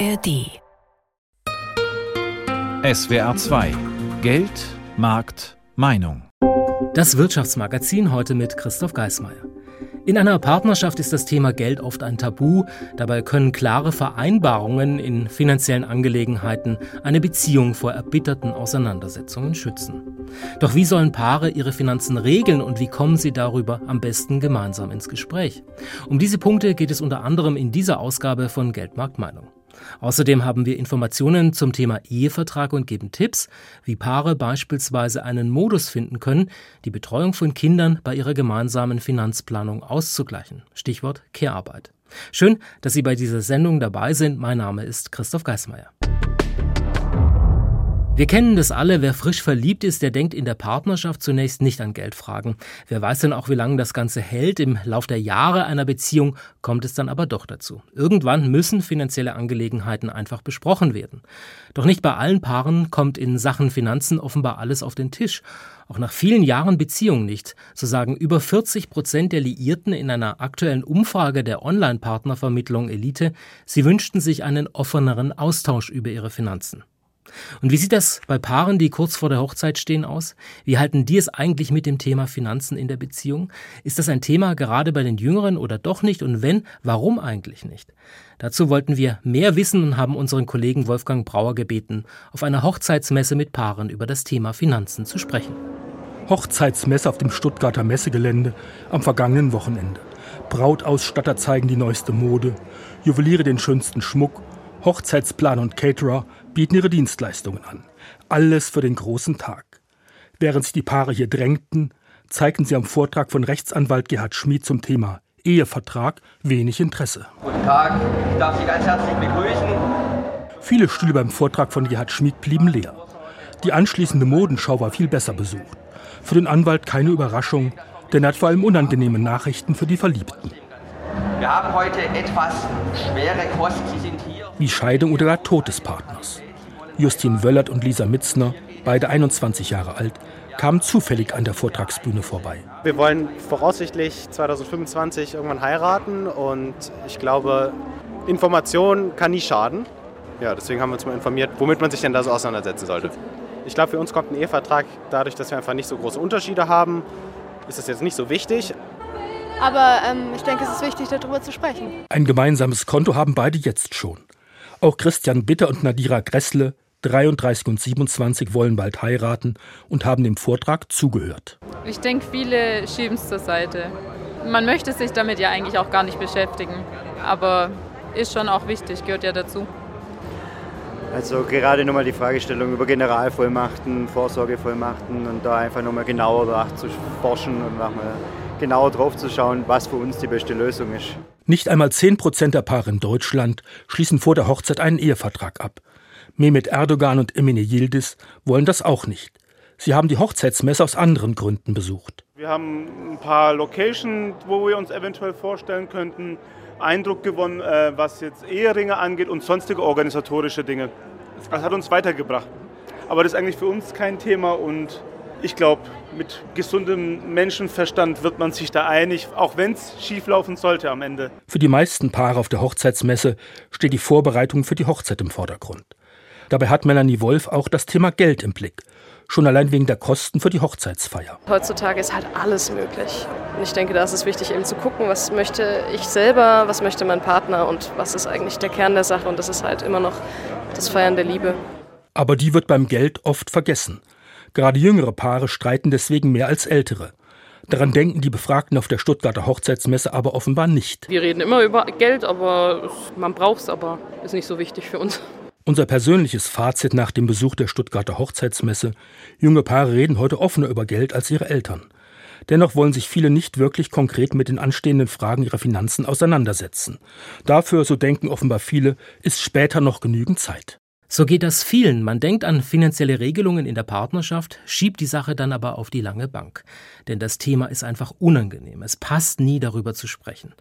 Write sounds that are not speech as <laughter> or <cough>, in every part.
ARD SWR 2 Geld, Markt, Meinung. Das Wirtschaftsmagazin heute mit Christoph Geismeier. In einer Partnerschaft ist das Thema Geld oft ein Tabu. Dabei können klare Vereinbarungen in finanziellen Angelegenheiten eine Beziehung vor erbitterten Auseinandersetzungen schützen. Doch wie sollen Paare ihre Finanzen regeln und wie kommen sie darüber am besten gemeinsam ins Gespräch? Um diese Punkte geht es unter anderem in dieser Ausgabe von Geldmarktmeinung. Außerdem haben wir Informationen zum Thema Ehevertrag und geben Tipps, wie Paare beispielsweise einen Modus finden können, die Betreuung von Kindern bei ihrer gemeinsamen Finanzplanung auszugleichen. Stichwort Care-Arbeit. Schön, dass Sie bei dieser Sendung dabei sind. Mein Name ist Christoph Geismeier. Wir kennen das alle, wer frisch verliebt ist, der denkt in der Partnerschaft zunächst nicht an Geldfragen. Wer weiß denn auch, wie lange das Ganze hält. Im Lauf der Jahre einer Beziehung kommt es dann aber doch dazu. Irgendwann müssen finanzielle Angelegenheiten einfach besprochen werden. Doch nicht bei allen Paaren kommt in Sachen Finanzen offenbar alles auf den Tisch. Auch nach vielen Jahren Beziehung nicht. So sagen über 40 Prozent der Liierten in einer aktuellen Umfrage der Online-Partnervermittlung Elite, sie wünschten sich einen offeneren Austausch über ihre Finanzen. Und wie sieht das bei Paaren, die kurz vor der Hochzeit stehen, aus? Wie halten die es eigentlich mit dem Thema Finanzen in der Beziehung? Ist das ein Thema gerade bei den Jüngeren oder doch nicht? Und wenn, warum eigentlich nicht? Dazu wollten wir mehr wissen und haben unseren Kollegen Wolfgang Brauer gebeten, auf einer Hochzeitsmesse mit Paaren über das Thema Finanzen zu sprechen. Hochzeitsmesse auf dem Stuttgarter Messegelände am vergangenen Wochenende. Brautausstatter zeigen die neueste Mode, Juweliere den schönsten Schmuck, Hochzeitsplan und Caterer bieten ihre Dienstleistungen an. Alles für den großen Tag. Während sich die Paare hier drängten, zeigten sie am Vortrag von Rechtsanwalt Gerhard Schmid zum Thema Ehevertrag wenig Interesse. Guten Tag, ich darf Sie ganz herzlich begrüßen. Viele Stühle beim Vortrag von Gerhard Schmid blieben leer. Die anschließende Modenschau war viel besser besucht. Für den Anwalt keine Überraschung, denn er hat vor allem unangenehme Nachrichten für die Verliebten. Wir haben heute etwas schwere Kost. Sie sind. Wie Scheidung oder der Tod des Partners. Justin Wöllert und Lisa Mitzner, beide 21 Jahre alt, kamen zufällig an der Vortragsbühne vorbei. Wir wollen voraussichtlich 2025 irgendwann heiraten und ich glaube, Information kann nie schaden. Ja, deswegen haben wir uns mal informiert, womit man sich denn da so auseinandersetzen sollte. Ich glaube, für uns kommt ein Ehevertrag dadurch, dass wir einfach nicht so große Unterschiede haben. Ist das jetzt nicht so wichtig. Aber ähm, ich denke, es ist wichtig, darüber zu sprechen. Ein gemeinsames Konto haben beide jetzt schon. Auch Christian Bitter und Nadira Gressle, 33 und 27, wollen bald heiraten und haben dem Vortrag zugehört. Ich denke, viele schieben es zur Seite. Man möchte sich damit ja eigentlich auch gar nicht beschäftigen. Aber ist schon auch wichtig, gehört ja dazu. Also gerade nochmal die Fragestellung über Generalvollmachten, Vorsorgevollmachten und da einfach nochmal genauer nachzuforschen und nochmal genauer drauf zu schauen, was für uns die beste Lösung ist. Nicht einmal 10 Prozent der Paare in Deutschland schließen vor der Hochzeit einen Ehevertrag ab. Mehmet Erdogan und Emine Yildiz wollen das auch nicht. Sie haben die Hochzeitsmesse aus anderen Gründen besucht. Wir haben ein paar Locations, wo wir uns eventuell vorstellen könnten, Eindruck gewonnen, äh, was jetzt Eheringe angeht und sonstige organisatorische Dinge. Das hat uns weitergebracht. Aber das ist eigentlich für uns kein Thema und ich glaube, mit gesundem Menschenverstand wird man sich da einig, auch wenn es schieflaufen sollte am Ende. Für die meisten Paare auf der Hochzeitsmesse steht die Vorbereitung für die Hochzeit im Vordergrund. Dabei hat Melanie Wolf auch das Thema Geld im Blick. Schon allein wegen der Kosten für die Hochzeitsfeier. Heutzutage ist halt alles möglich. Und ich denke, da ist es wichtig, eben zu gucken, was möchte ich selber, was möchte mein Partner und was ist eigentlich der Kern der Sache. Und das ist halt immer noch das Feiern der Liebe. Aber die wird beim Geld oft vergessen. Gerade jüngere Paare streiten deswegen mehr als ältere. Daran denken die Befragten auf der Stuttgarter Hochzeitsmesse aber offenbar nicht. Wir reden immer über Geld, aber man braucht es, aber ist nicht so wichtig für uns. Unser persönliches Fazit nach dem Besuch der Stuttgarter Hochzeitsmesse: Junge Paare reden heute offener über Geld als ihre Eltern. Dennoch wollen sich viele nicht wirklich konkret mit den anstehenden Fragen ihrer Finanzen auseinandersetzen. Dafür, so denken offenbar viele, ist später noch genügend Zeit. So geht das vielen. Man denkt an finanzielle Regelungen in der Partnerschaft, schiebt die Sache dann aber auf die lange Bank. Denn das Thema ist einfach unangenehm. Es passt nie darüber zu sprechen.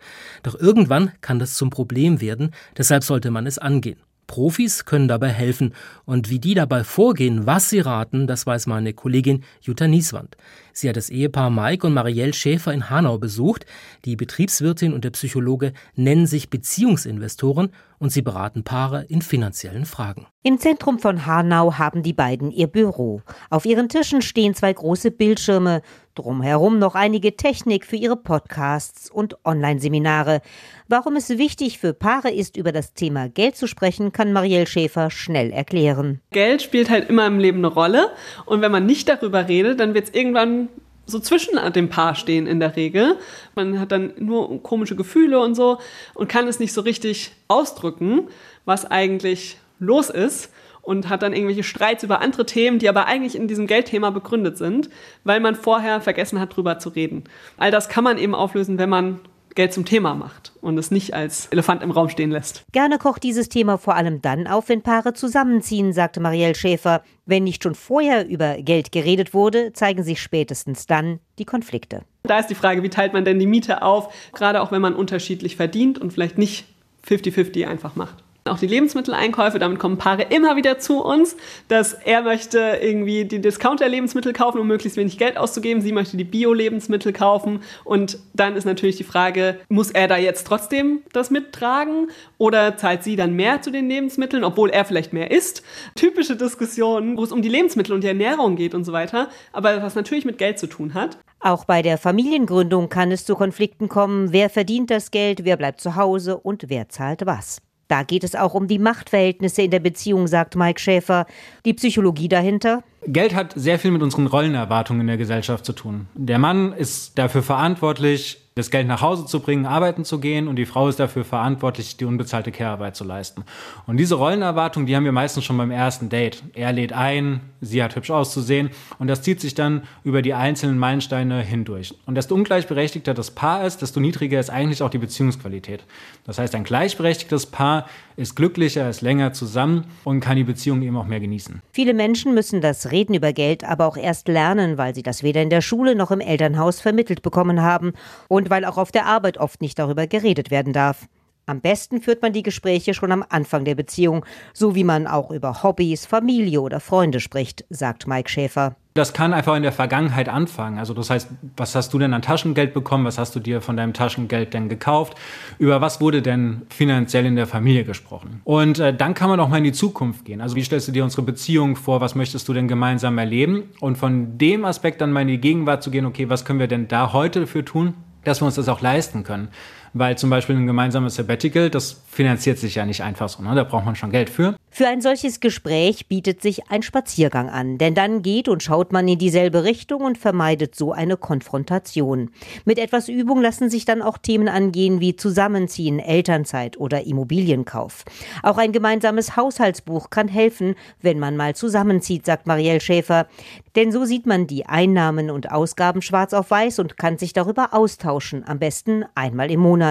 Doch irgendwann kann das zum Problem werden, deshalb sollte man es angehen. Profis können dabei helfen. Und wie die dabei vorgehen, was sie raten, das weiß meine Kollegin Jutta Nieswand. Sie hat das Ehepaar Mike und Marielle Schäfer in Hanau besucht. Die Betriebswirtin und der Psychologe nennen sich Beziehungsinvestoren und sie beraten Paare in finanziellen Fragen. Im Zentrum von Hanau haben die beiden ihr Büro. Auf ihren Tischen stehen zwei große Bildschirme, drumherum noch einige Technik für ihre Podcasts und Online-Seminare. Warum es wichtig für Paare ist, über das Thema Geld zu sprechen, kann Marielle Schäfer schnell erklären. Geld spielt halt immer im Leben eine Rolle und wenn man nicht darüber redet, dann wird es irgendwann so zwischen dem Paar stehen in der Regel. Man hat dann nur komische Gefühle und so und kann es nicht so richtig ausdrücken, was eigentlich los ist und hat dann irgendwelche Streits über andere Themen, die aber eigentlich in diesem Geldthema begründet sind, weil man vorher vergessen hat, drüber zu reden. All das kann man eben auflösen, wenn man Geld zum Thema macht und es nicht als Elefant im Raum stehen lässt. Gerne kocht dieses Thema vor allem dann auf, wenn Paare zusammenziehen, sagte Marielle Schäfer. Wenn nicht schon vorher über Geld geredet wurde, zeigen sich spätestens dann die Konflikte. Da ist die Frage, wie teilt man denn die Miete auf, gerade auch wenn man unterschiedlich verdient und vielleicht nicht 50-50 einfach macht. Auch die Lebensmitteleinkäufe, damit kommen Paare immer wieder zu uns, dass er möchte irgendwie die Discounter-Lebensmittel kaufen, um möglichst wenig Geld auszugeben. Sie möchte die Bio-Lebensmittel kaufen. Und dann ist natürlich die Frage, muss er da jetzt trotzdem das mittragen oder zahlt sie dann mehr zu den Lebensmitteln, obwohl er vielleicht mehr isst? Typische Diskussionen, wo es um die Lebensmittel und die Ernährung geht und so weiter, aber was natürlich mit Geld zu tun hat. Auch bei der Familiengründung kann es zu Konflikten kommen. Wer verdient das Geld, wer bleibt zu Hause und wer zahlt was? Da geht es auch um die Machtverhältnisse in der Beziehung, sagt Mike Schäfer. Die Psychologie dahinter? Geld hat sehr viel mit unseren Rollenerwartungen in der Gesellschaft zu tun. Der Mann ist dafür verantwortlich, das Geld nach Hause zu bringen, arbeiten zu gehen und die Frau ist dafür verantwortlich, die unbezahlte Care-Arbeit zu leisten. Und diese Rollenerwartung, die haben wir meistens schon beim ersten Date. Er lädt ein, sie hat hübsch auszusehen und das zieht sich dann über die einzelnen Meilensteine hindurch. Und desto ungleichberechtigter das Paar ist, desto niedriger ist eigentlich auch die Beziehungsqualität. Das heißt, ein gleichberechtigtes Paar ist glücklicher, ist länger zusammen und kann die Beziehung eben auch mehr genießen. Viele Menschen müssen das Reden über Geld aber auch erst lernen, weil sie das weder in der Schule noch im Elternhaus vermittelt bekommen haben. Und weil auch auf der Arbeit oft nicht darüber geredet werden darf. Am besten führt man die Gespräche schon am Anfang der Beziehung, so wie man auch über Hobbys, Familie oder Freunde spricht, sagt Mike Schäfer. Das kann einfach in der Vergangenheit anfangen. Also das heißt, was hast du denn an Taschengeld bekommen? Was hast du dir von deinem Taschengeld denn gekauft? Über was wurde denn finanziell in der Familie gesprochen? Und äh, dann kann man auch mal in die Zukunft gehen. Also wie stellst du dir unsere Beziehung vor? Was möchtest du denn gemeinsam erleben? Und von dem Aspekt dann mal in die Gegenwart zu gehen, okay, was können wir denn da heute dafür tun? dass wir uns das auch leisten können. Weil zum Beispiel ein gemeinsames Sabbatical, das finanziert sich ja nicht einfach so, ne? da braucht man schon Geld für. Für ein solches Gespräch bietet sich ein Spaziergang an, denn dann geht und schaut man in dieselbe Richtung und vermeidet so eine Konfrontation. Mit etwas Übung lassen sich dann auch Themen angehen wie Zusammenziehen, Elternzeit oder Immobilienkauf. Auch ein gemeinsames Haushaltsbuch kann helfen, wenn man mal zusammenzieht, sagt Marielle Schäfer. Denn so sieht man die Einnahmen und Ausgaben schwarz auf weiß und kann sich darüber austauschen, am besten einmal im Monat.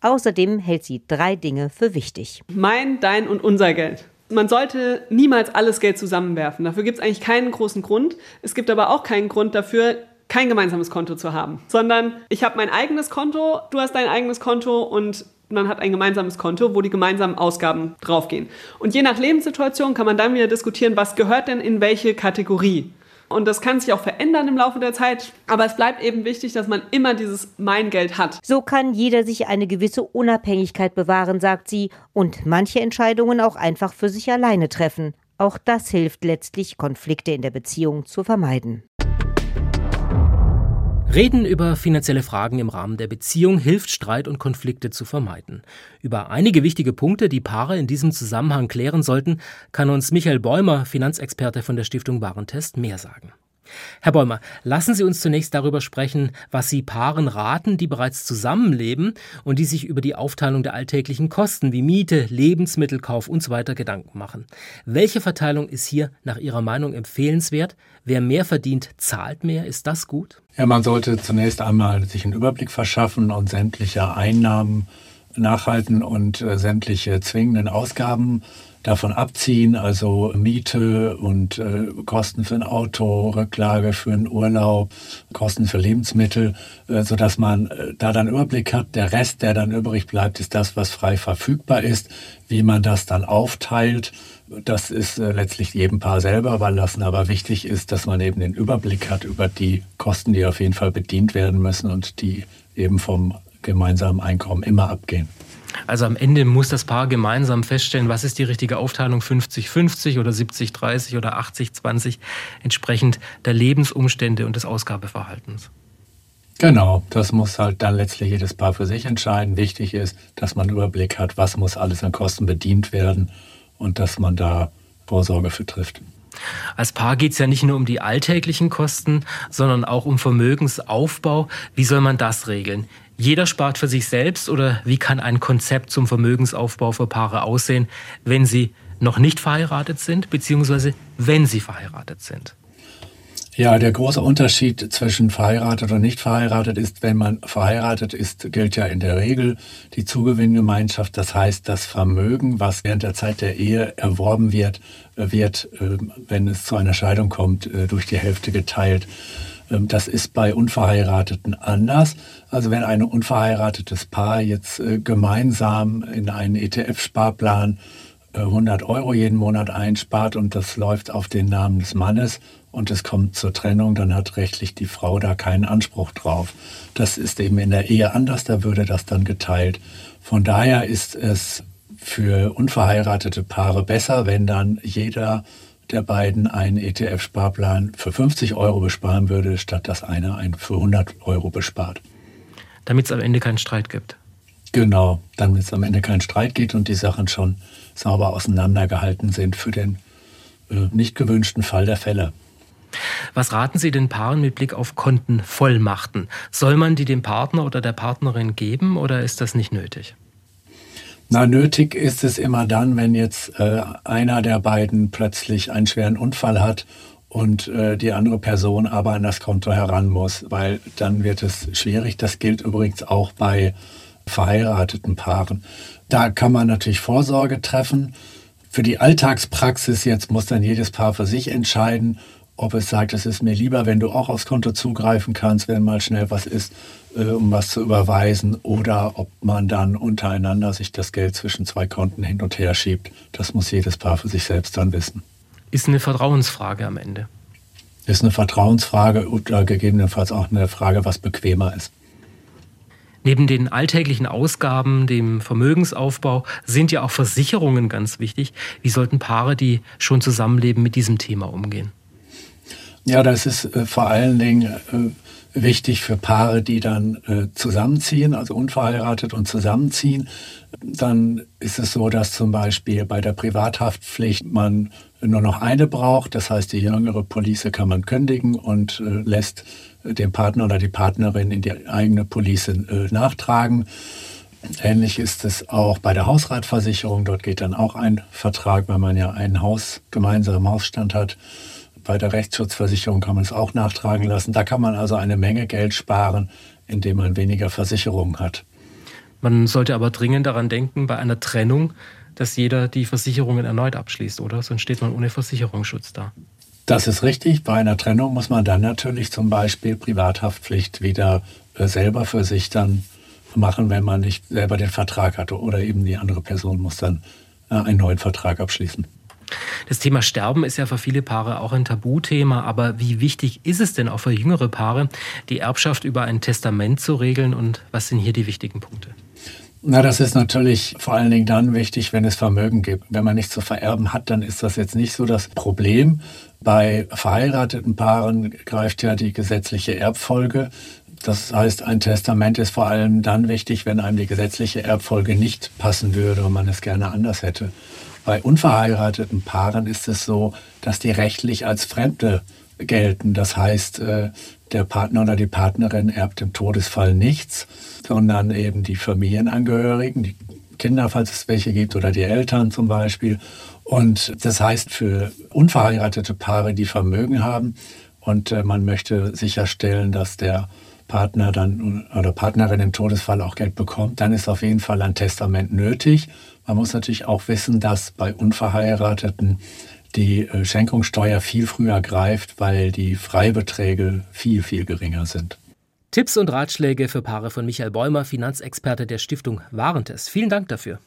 Außerdem hält sie drei Dinge für wichtig. Mein, dein und unser Geld. Man sollte niemals alles Geld zusammenwerfen. Dafür gibt es eigentlich keinen großen Grund. Es gibt aber auch keinen Grund dafür, kein gemeinsames Konto zu haben, sondern ich habe mein eigenes Konto, du hast dein eigenes Konto und man hat ein gemeinsames Konto, wo die gemeinsamen Ausgaben draufgehen. Und je nach Lebenssituation kann man dann wieder diskutieren, was gehört denn in welche Kategorie. Und das kann sich auch verändern im Laufe der Zeit. Aber es bleibt eben wichtig, dass man immer dieses Mein Geld hat. So kann jeder sich eine gewisse Unabhängigkeit bewahren, sagt sie, und manche Entscheidungen auch einfach für sich alleine treffen. Auch das hilft letztlich, Konflikte in der Beziehung zu vermeiden. Reden über finanzielle Fragen im Rahmen der Beziehung hilft, Streit und Konflikte zu vermeiden. Über einige wichtige Punkte, die Paare in diesem Zusammenhang klären sollten, kann uns Michael Bäumer, Finanzexperte von der Stiftung Warentest, mehr sagen. Herr Bäumer, lassen Sie uns zunächst darüber sprechen, was Sie Paaren raten, die bereits zusammenleben und die sich über die Aufteilung der alltäglichen Kosten wie Miete, Lebensmittelkauf usw. So Gedanken machen. Welche Verteilung ist hier nach Ihrer Meinung empfehlenswert? Wer mehr verdient, zahlt mehr. Ist das gut? Ja, man sollte zunächst einmal sich einen Überblick verschaffen und sämtliche Einnahmen nachhalten und äh, sämtliche zwingenden Ausgaben davon abziehen, also Miete und äh, Kosten für ein Auto, Rücklage für einen Urlaub, Kosten für Lebensmittel, äh, so dass man äh, da dann Überblick hat. Der Rest, der dann übrig bleibt, ist das, was frei verfügbar ist. Wie man das dann aufteilt, das ist äh, letztlich jedem Paar selber überlassen. Aber wichtig ist, dass man eben den Überblick hat über die Kosten, die auf jeden Fall bedient werden müssen und die eben vom gemeinsamen Einkommen immer abgehen. Also am Ende muss das Paar gemeinsam feststellen, was ist die richtige Aufteilung 50-50 oder 70-30 oder 80-20 entsprechend der Lebensumstände und des Ausgabeverhaltens. Genau, das muss halt dann letztlich jedes Paar für sich entscheiden. Wichtig ist, dass man einen Überblick hat, was muss alles an Kosten bedient werden und dass man da Vorsorge für trifft. Als Paar geht es ja nicht nur um die alltäglichen Kosten, sondern auch um Vermögensaufbau. Wie soll man das regeln? Jeder spart für sich selbst oder wie kann ein Konzept zum Vermögensaufbau für Paare aussehen, wenn sie noch nicht verheiratet sind, beziehungsweise wenn sie verheiratet sind? Ja, der große Unterschied zwischen verheiratet und nicht verheiratet ist, wenn man verheiratet ist, gilt ja in der Regel die Zugewinngemeinschaft. Das heißt, das Vermögen, was während der Zeit der Ehe erworben wird, wird, äh, wenn es zu einer Scheidung kommt, äh, durch die Hälfte geteilt. Ähm, das ist bei Unverheirateten anders. Also wenn ein unverheiratetes Paar jetzt äh, gemeinsam in einen ETF-Sparplan 100 Euro jeden Monat einspart und das läuft auf den Namen des Mannes und es kommt zur Trennung, dann hat rechtlich die Frau da keinen Anspruch drauf. Das ist eben in der Ehe anders, da würde das dann geteilt. Von daher ist es für unverheiratete Paare besser, wenn dann jeder der beiden einen ETF-Sparplan für 50 Euro besparen würde, statt dass einer einen für 100 Euro bespart. Damit es am Ende keinen Streit gibt. Genau, damit es am Ende keinen Streit gibt und die Sachen schon sauber auseinandergehalten sind für den äh, nicht gewünschten Fall der Fälle. Was raten Sie den Paaren mit Blick auf Kontenvollmachten? Soll man die dem Partner oder der Partnerin geben oder ist das nicht nötig? Na, nötig ist es immer dann, wenn jetzt äh, einer der beiden plötzlich einen schweren Unfall hat und äh, die andere Person aber an das Konto heran muss, weil dann wird es schwierig. Das gilt übrigens auch bei verheirateten Paaren. Da kann man natürlich Vorsorge treffen. Für die Alltagspraxis jetzt muss dann jedes Paar für sich entscheiden, ob es sagt, es ist mir lieber, wenn du auch aufs Konto zugreifen kannst, wenn mal schnell was ist, äh, um was zu überweisen, oder ob man dann untereinander sich das Geld zwischen zwei Konten hin und her schiebt. Das muss jedes Paar für sich selbst dann wissen. Ist eine Vertrauensfrage am Ende. Ist eine Vertrauensfrage oder gegebenenfalls auch eine Frage, was bequemer ist. Neben den alltäglichen Ausgaben, dem Vermögensaufbau, sind ja auch Versicherungen ganz wichtig. Wie sollten Paare, die schon zusammenleben, mit diesem Thema umgehen? Ja, das ist äh, vor allen Dingen äh, wichtig für Paare, die dann äh, zusammenziehen, also unverheiratet und zusammenziehen. Dann ist es so, dass zum Beispiel bei der Privathaftpflicht man nur noch eine braucht. Das heißt, die jüngere Police kann man kündigen und lässt den Partner oder die Partnerin in die eigene Police äh, nachtragen. Ähnlich ist es auch bei der Hausratversicherung. Dort geht dann auch ein Vertrag, weil man ja ein Haus gemeinsam Hausstand hat. Bei der Rechtsschutzversicherung kann man es auch nachtragen lassen. Da kann man also eine Menge Geld sparen, indem man weniger Versicherungen hat. Man sollte aber dringend daran denken, bei einer Trennung, dass jeder die Versicherungen erneut abschließt, oder? Sonst steht man ohne Versicherungsschutz da. Das ist richtig. Bei einer Trennung muss man dann natürlich zum Beispiel Privathaftpflicht wieder äh, selber für sich dann machen, wenn man nicht selber den Vertrag hatte. Oder eben die andere Person muss dann äh, einen neuen Vertrag abschließen. Das Thema Sterben ist ja für viele Paare auch ein Tabuthema, aber wie wichtig ist es denn auch für jüngere Paare, die Erbschaft über ein Testament zu regeln und was sind hier die wichtigen Punkte? Na, das ist natürlich vor allen Dingen dann wichtig, wenn es Vermögen gibt. Wenn man nichts zu vererben hat, dann ist das jetzt nicht so das Problem. Bei verheirateten Paaren greift ja die gesetzliche Erbfolge. Das heißt, ein Testament ist vor allem dann wichtig, wenn einem die gesetzliche Erbfolge nicht passen würde und man es gerne anders hätte. Bei unverheirateten Paaren ist es so, dass die rechtlich als Fremde gelten. Das heißt, äh, der Partner oder die Partnerin erbt im Todesfall nichts, sondern eben die Familienangehörigen, die Kinder, falls es welche gibt, oder die Eltern zum Beispiel. Und das heißt für unverheiratete Paare, die Vermögen haben und äh, man möchte sicherstellen, dass der Partner dann oder Partnerin im Todesfall auch Geld bekommt, dann ist auf jeden Fall ein Testament nötig. Man muss natürlich auch wissen, dass bei Unverheirateten die äh, Schenkungssteuer viel früher greift, weil die Freibeträge viel, viel geringer sind. Tipps und Ratschläge für Paare von Michael Bäumer, Finanzexperte der Stiftung Warentest. Vielen Dank dafür.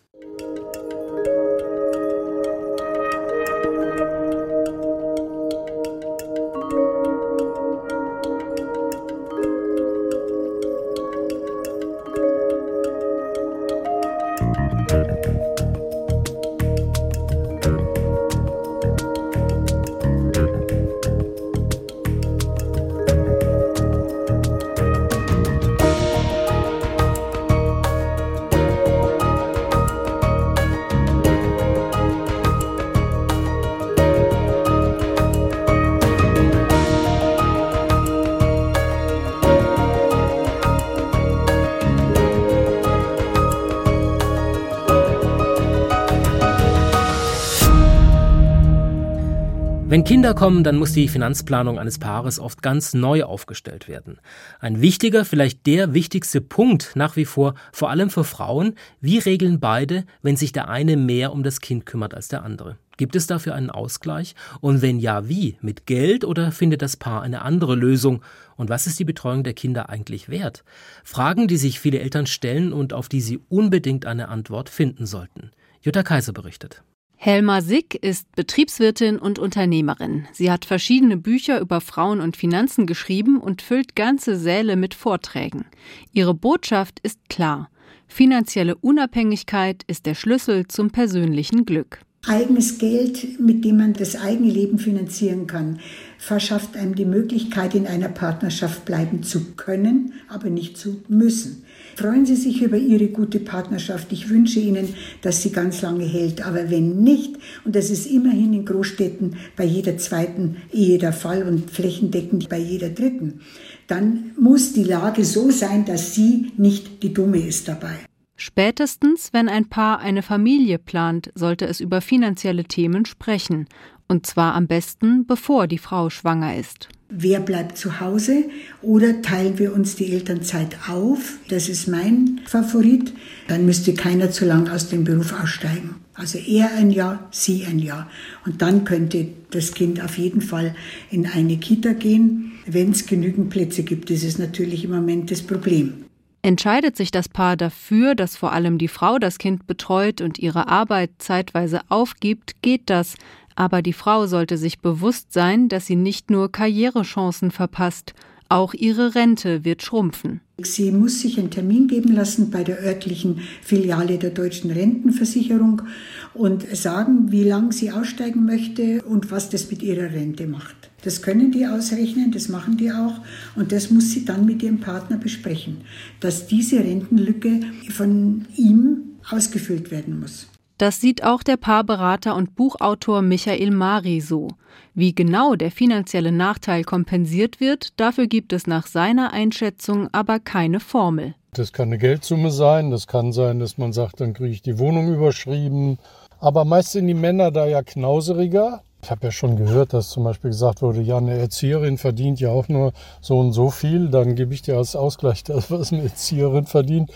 Kinder kommen, dann muss die Finanzplanung eines Paares oft ganz neu aufgestellt werden. Ein wichtiger, vielleicht der wichtigste Punkt nach wie vor, vor allem für Frauen, wie regeln beide, wenn sich der eine mehr um das Kind kümmert als der andere? Gibt es dafür einen Ausgleich? Und wenn ja, wie? Mit Geld oder findet das Paar eine andere Lösung? Und was ist die Betreuung der Kinder eigentlich wert? Fragen, die sich viele Eltern stellen und auf die sie unbedingt eine Antwort finden sollten. Jutta Kaiser berichtet. Helma Sick ist Betriebswirtin und Unternehmerin. Sie hat verschiedene Bücher über Frauen und Finanzen geschrieben und füllt ganze Säle mit Vorträgen. Ihre Botschaft ist klar. Finanzielle Unabhängigkeit ist der Schlüssel zum persönlichen Glück. Eigenes Geld, mit dem man das eigene Leben finanzieren kann, verschafft einem die Möglichkeit, in einer Partnerschaft bleiben zu können, aber nicht zu müssen. Freuen Sie sich über Ihre gute Partnerschaft. Ich wünsche Ihnen, dass sie ganz lange hält. Aber wenn nicht, und das ist immerhin in Großstädten bei jeder zweiten Ehe der Fall und flächendeckend bei jeder dritten, dann muss die Lage so sein, dass sie nicht die Dumme ist dabei. Spätestens, wenn ein Paar eine Familie plant, sollte es über finanzielle Themen sprechen. Und zwar am besten, bevor die Frau schwanger ist. Wer bleibt zu Hause oder teilen wir uns die Elternzeit auf? Das ist mein Favorit. Dann müsste keiner zu lang aus dem Beruf aussteigen. Also er ein Jahr, sie ein Jahr. Und dann könnte das Kind auf jeden Fall in eine Kita gehen, wenn es genügend Plätze gibt. Das ist natürlich im Moment das Problem. Entscheidet sich das Paar dafür, dass vor allem die Frau das Kind betreut und ihre Arbeit zeitweise aufgibt, geht das, aber die Frau sollte sich bewusst sein, dass sie nicht nur Karrierechancen verpasst, auch ihre Rente wird schrumpfen. Sie muss sich einen Termin geben lassen bei der örtlichen Filiale der deutschen Rentenversicherung und sagen, wie lange sie aussteigen möchte und was das mit ihrer Rente macht. Das können die ausrechnen, das machen die auch und das muss sie dann mit ihrem Partner besprechen, dass diese Rentenlücke von ihm ausgefüllt werden muss. Das sieht auch der Paarberater und Buchautor Michael Mari so. Wie genau der finanzielle Nachteil kompensiert wird, dafür gibt es nach seiner Einschätzung aber keine Formel. Das kann eine Geldsumme sein, das kann sein, dass man sagt, dann kriege ich die Wohnung überschrieben. Aber meist sind die Männer da ja knauseriger. Ich habe ja schon gehört, dass zum Beispiel gesagt wurde, ja, eine Erzieherin verdient ja auch nur so und so viel, dann gebe ich dir als Ausgleich das, was eine Erzieherin verdient.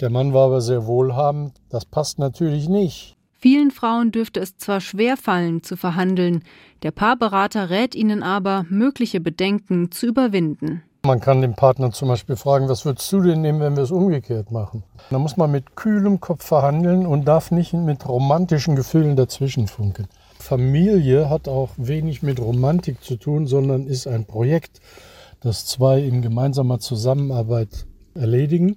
Der Mann war aber sehr wohlhabend. Das passt natürlich nicht. Vielen Frauen dürfte es zwar schwer fallen, zu verhandeln, der Paarberater rät ihnen aber, mögliche Bedenken zu überwinden. Man kann den Partner zum Beispiel fragen, was würdest du denn nehmen, wenn wir es umgekehrt machen? Da muss man mit kühlem Kopf verhandeln und darf nicht mit romantischen Gefühlen dazwischen funken. Familie hat auch wenig mit Romantik zu tun, sondern ist ein Projekt, das zwei in gemeinsamer Zusammenarbeit erledigen.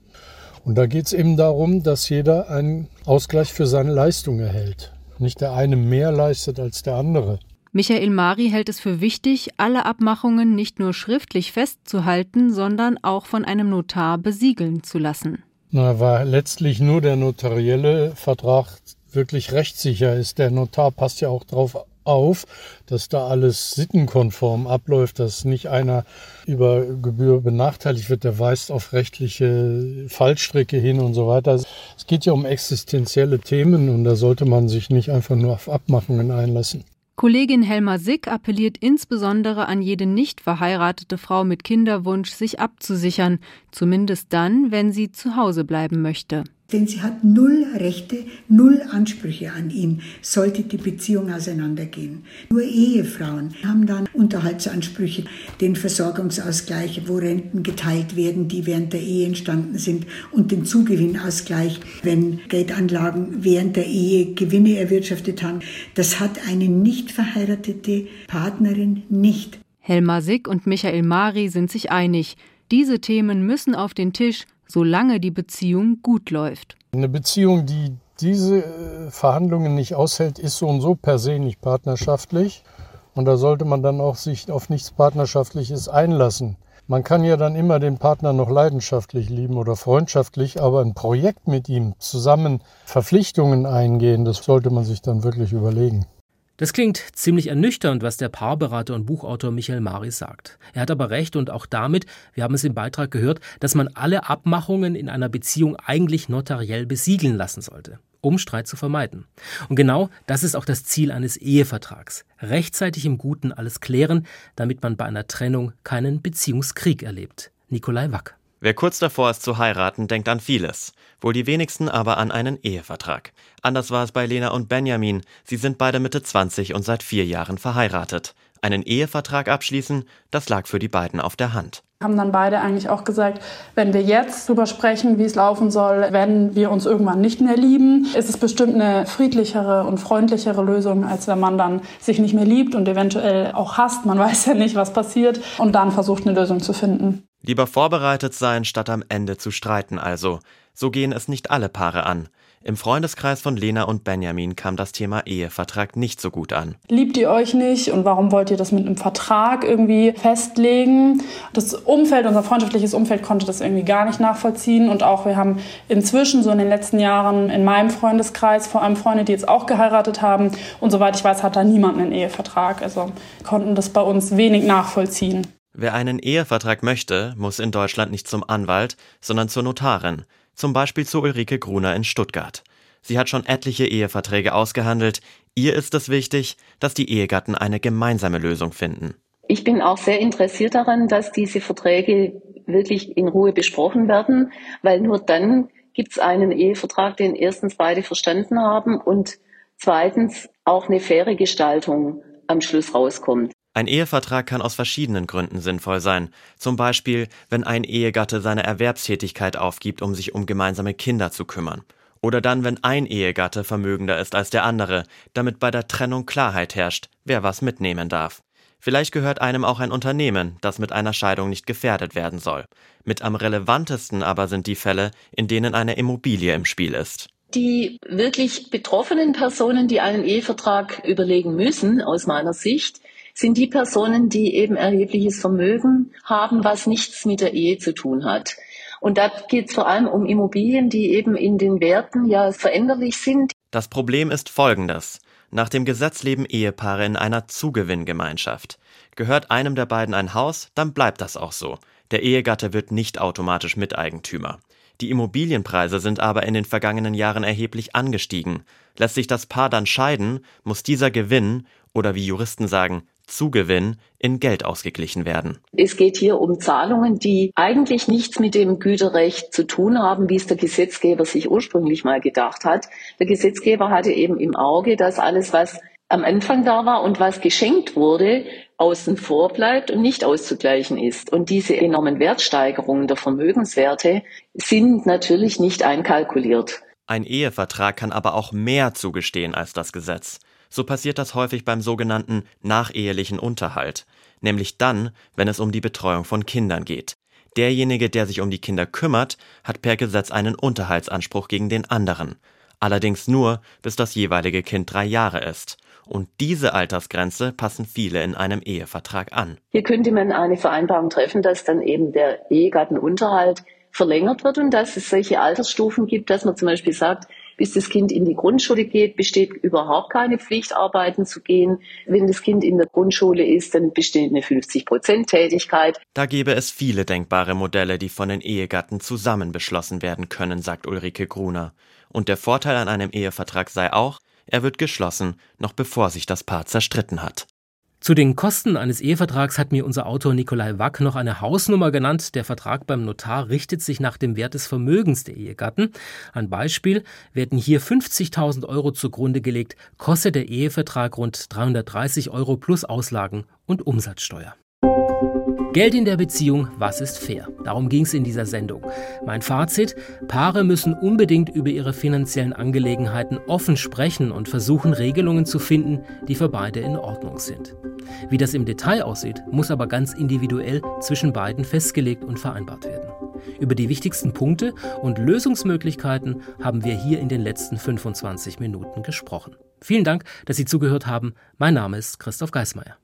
Und da geht es eben darum, dass jeder einen Ausgleich für seine Leistung erhält. Nicht der eine mehr leistet als der andere. Michael Mari hält es für wichtig, alle Abmachungen nicht nur schriftlich festzuhalten, sondern auch von einem Notar besiegeln zu lassen. Na, weil letztlich nur der notarielle Vertrag wirklich rechtssicher ist. Der Notar passt ja auch darauf auf, dass da alles sittenkonform abläuft, dass nicht einer über Gebühr benachteiligt wird, der weist auf rechtliche Fallstricke hin und so weiter. Es geht ja um existenzielle Themen und da sollte man sich nicht einfach nur auf Abmachungen einlassen. Kollegin Helma Sick appelliert insbesondere an jede nicht verheiratete Frau mit Kinderwunsch, sich abzusichern, zumindest dann, wenn sie zu Hause bleiben möchte. Denn sie hat null Rechte, null Ansprüche an ihn, sollte die Beziehung auseinandergehen. Nur Ehefrauen haben dann Unterhaltsansprüche, den Versorgungsausgleich, wo Renten geteilt werden, die während der Ehe entstanden sind, und den Zugewinnausgleich, wenn Geldanlagen während der Ehe Gewinne erwirtschaftet haben. Das hat eine nicht verheiratete Partnerin nicht. Helma Sick und Michael Mari sind sich einig. Diese Themen müssen auf den Tisch, solange die Beziehung gut läuft. Eine Beziehung, die diese äh, Verhandlungen nicht aushält, ist so und so per se nicht partnerschaftlich. Und da sollte man dann auch sich auf nichts Partnerschaftliches einlassen. Man kann ja dann immer den Partner noch leidenschaftlich lieben oder freundschaftlich, aber ein Projekt mit ihm zusammen Verpflichtungen eingehen, das sollte man sich dann wirklich überlegen. Das klingt ziemlich ernüchternd, was der Paarberater und Buchautor Michael Maris sagt. Er hat aber recht und auch damit, wir haben es im Beitrag gehört, dass man alle Abmachungen in einer Beziehung eigentlich notariell besiegeln lassen sollte, um Streit zu vermeiden. Und genau das ist auch das Ziel eines Ehevertrags. Rechtzeitig im Guten alles klären, damit man bei einer Trennung keinen Beziehungskrieg erlebt. Nikolai Wack. Wer kurz davor ist zu heiraten, denkt an vieles. Wohl die wenigsten aber an einen Ehevertrag. Anders war es bei Lena und Benjamin. Sie sind beide Mitte 20 und seit vier Jahren verheiratet. Einen Ehevertrag abschließen, das lag für die beiden auf der Hand haben dann beide eigentlich auch gesagt, wenn wir jetzt drüber sprechen, wie es laufen soll, wenn wir uns irgendwann nicht mehr lieben, ist es bestimmt eine friedlichere und freundlichere Lösung, als wenn man dann sich nicht mehr liebt und eventuell auch hasst. Man <laughs> weiß ja nicht, was passiert und dann versucht, eine Lösung zu finden. Lieber vorbereitet sein, statt am Ende zu streiten also. So gehen es nicht alle Paare an. Im Freundeskreis von Lena und Benjamin kam das Thema Ehevertrag nicht so gut an. Liebt ihr euch nicht und warum wollt ihr das mit einem Vertrag irgendwie festlegen? Das Umfeld, unser freundschaftliches Umfeld konnte das irgendwie gar nicht nachvollziehen und auch wir haben inzwischen so in den letzten Jahren in meinem Freundeskreis vor allem Freunde, die jetzt auch geheiratet haben und soweit ich weiß, hat da niemand einen Ehevertrag. Also konnten das bei uns wenig nachvollziehen. Wer einen Ehevertrag möchte, muss in Deutschland nicht zum Anwalt, sondern zur Notarin zum Beispiel zu Ulrike Gruner in Stuttgart. Sie hat schon etliche Eheverträge ausgehandelt. Ihr ist es wichtig, dass die Ehegatten eine gemeinsame Lösung finden. Ich bin auch sehr interessiert daran, dass diese Verträge wirklich in Ruhe besprochen werden, weil nur dann gibt es einen Ehevertrag, den erstens beide verstanden haben und zweitens auch eine faire Gestaltung am Schluss rauskommt. Ein Ehevertrag kann aus verschiedenen Gründen sinnvoll sein. Zum Beispiel, wenn ein Ehegatte seine Erwerbstätigkeit aufgibt, um sich um gemeinsame Kinder zu kümmern. Oder dann, wenn ein Ehegatte vermögender ist als der andere, damit bei der Trennung Klarheit herrscht, wer was mitnehmen darf. Vielleicht gehört einem auch ein Unternehmen, das mit einer Scheidung nicht gefährdet werden soll. Mit am relevantesten aber sind die Fälle, in denen eine Immobilie im Spiel ist. Die wirklich betroffenen Personen, die einen Ehevertrag überlegen müssen, aus meiner Sicht, sind die Personen, die eben erhebliches Vermögen haben, was nichts mit der Ehe zu tun hat. Und da geht es vor allem um Immobilien, die eben in den Werten ja veränderlich sind. Das Problem ist folgendes. Nach dem Gesetz leben Ehepaare in einer Zugewinngemeinschaft. Gehört einem der beiden ein Haus, dann bleibt das auch so. Der Ehegatte wird nicht automatisch Miteigentümer. Die Immobilienpreise sind aber in den vergangenen Jahren erheblich angestiegen. Lässt sich das Paar dann scheiden, muss dieser Gewinn, oder wie Juristen sagen, Zugewinn in Geld ausgeglichen werden. Es geht hier um Zahlungen, die eigentlich nichts mit dem Güterrecht zu tun haben, wie es der Gesetzgeber sich ursprünglich mal gedacht hat. Der Gesetzgeber hatte eben im Auge, dass alles, was am Anfang da war und was geschenkt wurde, außen vor bleibt und nicht auszugleichen ist. Und diese enormen Wertsteigerungen der Vermögenswerte sind natürlich nicht einkalkuliert. Ein Ehevertrag kann aber auch mehr zugestehen als das Gesetz. So passiert das häufig beim sogenannten nachehelichen Unterhalt, nämlich dann, wenn es um die Betreuung von Kindern geht. Derjenige, der sich um die Kinder kümmert, hat per Gesetz einen Unterhaltsanspruch gegen den anderen, allerdings nur, bis das jeweilige Kind drei Jahre ist. Und diese Altersgrenze passen viele in einem Ehevertrag an. Hier könnte man eine Vereinbarung treffen, dass dann eben der Ehegattenunterhalt verlängert wird und dass es solche Altersstufen gibt, dass man zum Beispiel sagt, bis das Kind in die Grundschule geht, besteht überhaupt keine Pflicht, arbeiten zu gehen. Wenn das Kind in der Grundschule ist, dann besteht eine 50-Prozent-Tätigkeit. Da gäbe es viele denkbare Modelle, die von den Ehegatten zusammen beschlossen werden können, sagt Ulrike Gruner. Und der Vorteil an einem Ehevertrag sei auch, Er wird geschlossen, noch bevor sich das Paar zerstritten hat. Zu den Kosten eines Ehevertrags hat mir unser Autor Nikolai Wack noch eine Hausnummer genannt. Der Vertrag beim Notar richtet sich nach dem Wert des Vermögens der Ehegatten. Ein Beispiel, werden hier 50.000 Euro zugrunde gelegt, kostet der Ehevertrag rund 330 Euro plus Auslagen und Umsatzsteuer. Geld in der Beziehung, was ist fair? Darum ging es in dieser Sendung. Mein Fazit, Paare müssen unbedingt über ihre finanziellen Angelegenheiten offen sprechen und versuchen Regelungen zu finden, die für beide in Ordnung sind. Wie das im Detail aussieht, muss aber ganz individuell zwischen beiden festgelegt und vereinbart werden. Über die wichtigsten Punkte und Lösungsmöglichkeiten haben wir hier in den letzten 25 Minuten gesprochen. Vielen Dank, dass Sie zugehört haben. Mein Name ist Christoph Geismeier.